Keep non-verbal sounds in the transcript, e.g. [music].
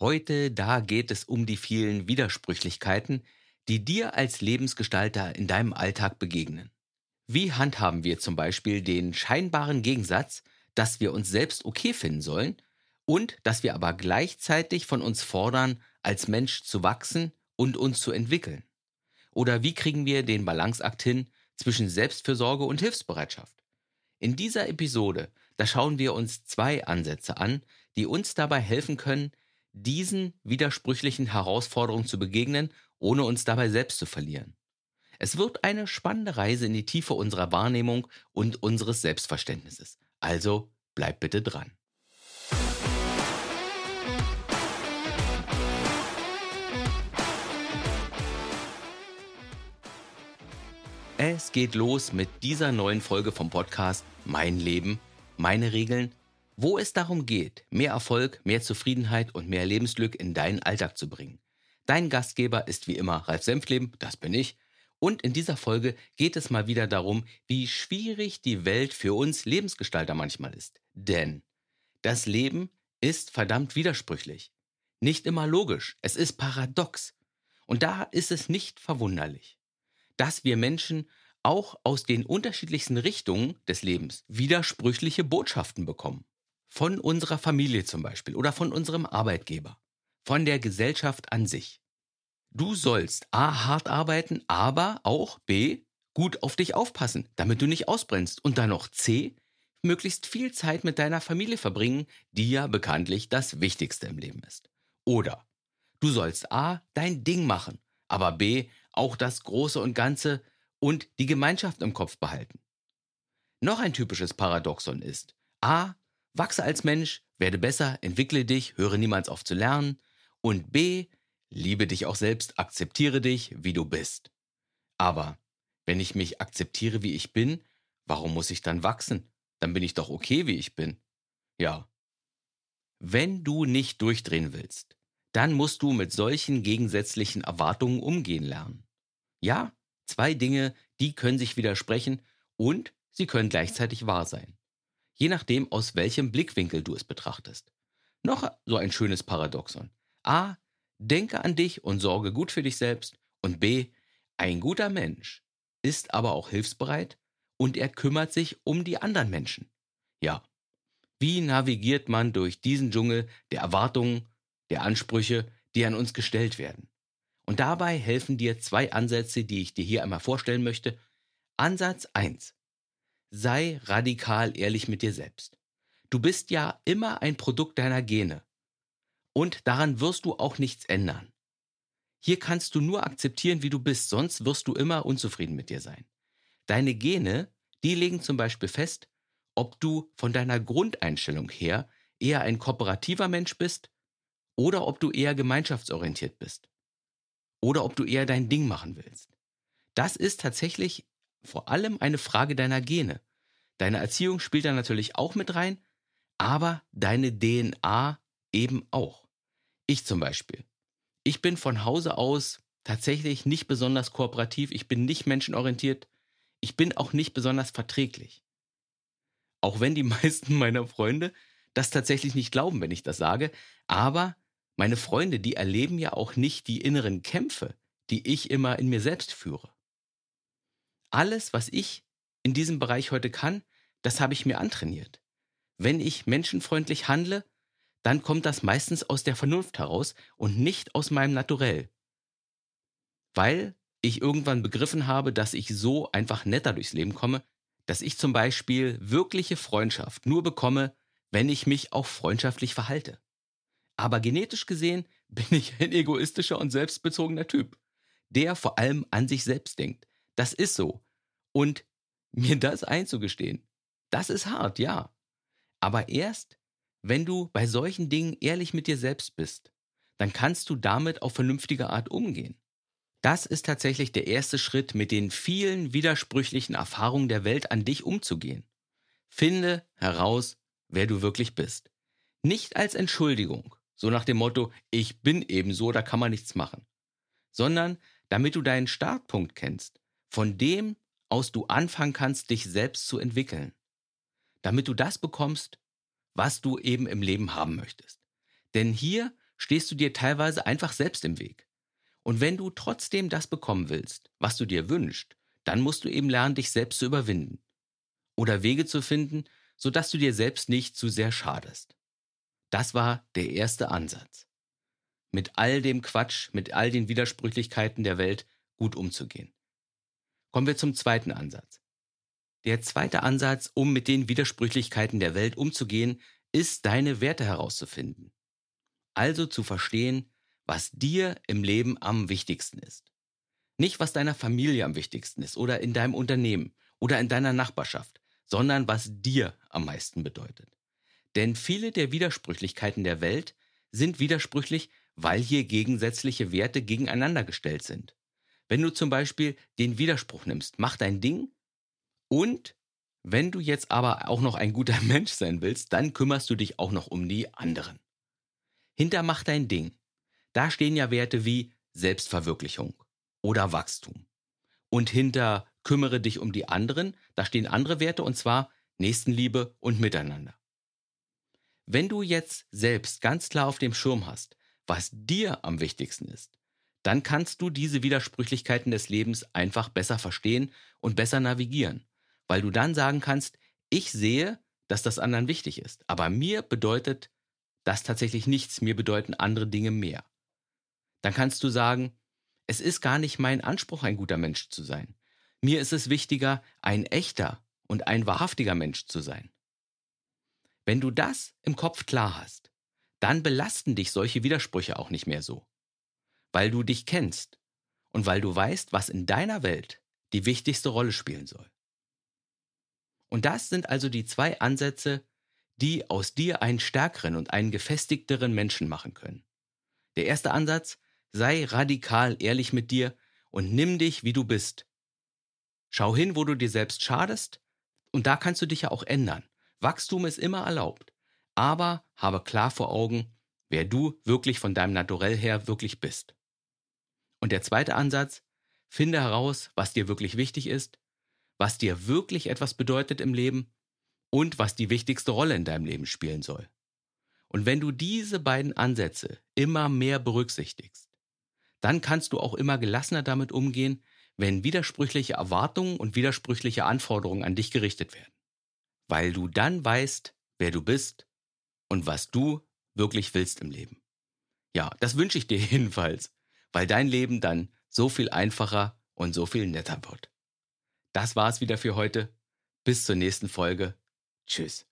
Heute, da geht es um die vielen Widersprüchlichkeiten, die dir als Lebensgestalter in deinem Alltag begegnen. Wie handhaben wir zum Beispiel den scheinbaren Gegensatz, dass wir uns selbst okay finden sollen und dass wir aber gleichzeitig von uns fordern, als Mensch zu wachsen und uns zu entwickeln? Oder wie kriegen wir den Balanceakt hin zwischen Selbstfürsorge und Hilfsbereitschaft? In dieser Episode, da schauen wir uns zwei Ansätze an, die uns dabei helfen können, diesen widersprüchlichen Herausforderungen zu begegnen, ohne uns dabei selbst zu verlieren. Es wird eine spannende Reise in die Tiefe unserer Wahrnehmung und unseres Selbstverständnisses. Also bleib bitte dran. Es geht los mit dieser neuen Folge vom Podcast Mein Leben, meine Regeln, wo es darum geht, mehr Erfolg, mehr Zufriedenheit und mehr Lebensglück in deinen Alltag zu bringen. Dein Gastgeber ist wie immer Ralf Senfleben, das bin ich. Und in dieser Folge geht es mal wieder darum, wie schwierig die Welt für uns Lebensgestalter manchmal ist. Denn das Leben ist verdammt widersprüchlich. Nicht immer logisch, es ist paradox. Und da ist es nicht verwunderlich, dass wir Menschen auch aus den unterschiedlichsten Richtungen des Lebens widersprüchliche Botschaften bekommen. Von unserer Familie zum Beispiel oder von unserem Arbeitgeber. Von der Gesellschaft an sich. Du sollst A hart arbeiten, aber auch B gut auf dich aufpassen, damit du nicht ausbrennst. Und dann noch C möglichst viel Zeit mit deiner Familie verbringen, die ja bekanntlich das Wichtigste im Leben ist. Oder du sollst A dein Ding machen, aber B auch das Große und Ganze und die Gemeinschaft im Kopf behalten. Noch ein typisches Paradoxon ist A Wachse als Mensch, werde besser, entwickle dich, höre niemals auf zu lernen. Und B, liebe dich auch selbst, akzeptiere dich, wie du bist. Aber wenn ich mich akzeptiere, wie ich bin, warum muss ich dann wachsen? Dann bin ich doch okay, wie ich bin. Ja. Wenn du nicht durchdrehen willst, dann musst du mit solchen gegensätzlichen Erwartungen umgehen lernen. Ja, zwei Dinge, die können sich widersprechen und sie können gleichzeitig wahr sein je nachdem, aus welchem Blickwinkel du es betrachtest. Noch so ein schönes Paradoxon. A. Denke an dich und sorge gut für dich selbst. Und B. Ein guter Mensch ist aber auch hilfsbereit und er kümmert sich um die anderen Menschen. Ja. Wie navigiert man durch diesen Dschungel der Erwartungen, der Ansprüche, die an uns gestellt werden? Und dabei helfen dir zwei Ansätze, die ich dir hier einmal vorstellen möchte. Ansatz 1 sei radikal ehrlich mit dir selbst. Du bist ja immer ein Produkt deiner Gene. Und daran wirst du auch nichts ändern. Hier kannst du nur akzeptieren, wie du bist, sonst wirst du immer unzufrieden mit dir sein. Deine Gene, die legen zum Beispiel fest, ob du von deiner Grundeinstellung her eher ein kooperativer Mensch bist oder ob du eher gemeinschaftsorientiert bist. Oder ob du eher dein Ding machen willst. Das ist tatsächlich vor allem eine Frage deiner Gene. Deine Erziehung spielt da natürlich auch mit rein, aber deine DNA eben auch. Ich zum Beispiel. Ich bin von Hause aus tatsächlich nicht besonders kooperativ, ich bin nicht menschenorientiert, ich bin auch nicht besonders verträglich. Auch wenn die [laughs] meisten meiner Freunde das tatsächlich nicht glauben, wenn ich das sage, aber meine Freunde, die erleben ja auch nicht die inneren Kämpfe, die ich immer in mir selbst führe alles, was ich in diesem Bereich heute kann, das habe ich mir antrainiert. Wenn ich menschenfreundlich handle, dann kommt das meistens aus der Vernunft heraus und nicht aus meinem Naturell. Weil ich irgendwann begriffen habe, dass ich so einfach netter durchs Leben komme, dass ich zum Beispiel wirkliche Freundschaft nur bekomme, wenn ich mich auch freundschaftlich verhalte. Aber genetisch gesehen [laughs] bin ich ein egoistischer und selbstbezogener Typ, der vor allem an sich selbst denkt. Das ist so. Und mir das einzugestehen, das ist hart, ja. Aber erst, wenn du bei solchen Dingen ehrlich mit dir selbst bist, dann kannst du damit auf vernünftige Art umgehen. Das ist tatsächlich der erste Schritt, mit den vielen widersprüchlichen Erfahrungen der Welt an dich umzugehen. Finde heraus, wer du wirklich bist. Nicht als Entschuldigung, so nach dem Motto, ich bin eben so, da kann man nichts machen, sondern damit du deinen Startpunkt kennst von dem aus du anfangen kannst, dich selbst zu entwickeln. Damit du das bekommst, was du eben im Leben haben möchtest. Denn hier stehst du dir teilweise einfach selbst im Weg. Und wenn du trotzdem das bekommen willst, was du dir wünschst, dann musst du eben lernen, dich selbst zu überwinden. Oder Wege zu finden, sodass du dir selbst nicht zu sehr schadest. Das war der erste Ansatz. Mit all dem Quatsch, mit all den Widersprüchlichkeiten der Welt gut umzugehen. Kommen wir zum zweiten Ansatz. Der zweite Ansatz, um mit den Widersprüchlichkeiten der Welt umzugehen, ist deine Werte herauszufinden. Also zu verstehen, was dir im Leben am wichtigsten ist. Nicht, was deiner Familie am wichtigsten ist oder in deinem Unternehmen oder in deiner Nachbarschaft, sondern was dir am meisten bedeutet. Denn viele der Widersprüchlichkeiten der Welt sind widersprüchlich, weil hier gegensätzliche Werte gegeneinander gestellt sind. Wenn du zum Beispiel den Widerspruch nimmst, mach dein Ding und wenn du jetzt aber auch noch ein guter [laughs] Mensch sein willst, dann kümmerst du dich auch noch um die anderen. Hinter mach dein Ding da stehen ja Werte wie Selbstverwirklichung oder Wachstum. Und hinter kümmere dich um die anderen, da stehen andere Werte und zwar Nächstenliebe und Miteinander. Wenn du jetzt selbst ganz klar auf dem Schirm hast, was dir am wichtigsten ist, dann kannst du diese Widersprüchlichkeiten des Lebens einfach besser verstehen und besser navigieren, weil du dann sagen kannst, ich sehe, dass das anderen wichtig ist, aber mir bedeutet das tatsächlich nichts, mir bedeuten andere Dinge mehr dann kannst du sagen, es ist gar nicht mein Anspruch, ein guter Mensch zu sein. Mir ist es wichtiger, ein echter und ein wahrhaftiger Mensch zu sein. Wenn du das im Kopf klar hast, dann belasten dich solche Widersprüche auch nicht mehr so, weil du dich kennst und weil du weißt, was in deiner Welt die wichtigste Rolle spielen soll. Und das sind also die zwei Ansätze, die aus dir einen stärkeren und einen gefestigteren Menschen machen können. Der erste Ansatz, Sei radikal ehrlich mit dir und nimm dich, wie du bist. Schau hin, wo du dir selbst schadest, und da kannst du dich ja auch ändern. Wachstum ist immer erlaubt, aber habe klar vor Augen, wer du wirklich von deinem Naturell her wirklich bist. Und der zweite Ansatz, finde heraus, was dir wirklich wichtig ist, was dir wirklich etwas bedeutet im Leben und was die wichtigste Rolle in deinem Leben spielen soll. Und wenn du diese beiden Ansätze immer mehr berücksichtigst, dann kannst du auch immer gelassener damit umgehen, wenn widersprüchliche Erwartungen und widersprüchliche Anforderungen an dich gerichtet werden. Weil du dann weißt, wer du bist und was du wirklich willst im Leben. Ja, das wünsche ich dir [laughs] jedenfalls, weil dein Leben dann so viel einfacher und so viel netter wird. Das war's wieder für heute. Bis zur nächsten Folge. Tschüss.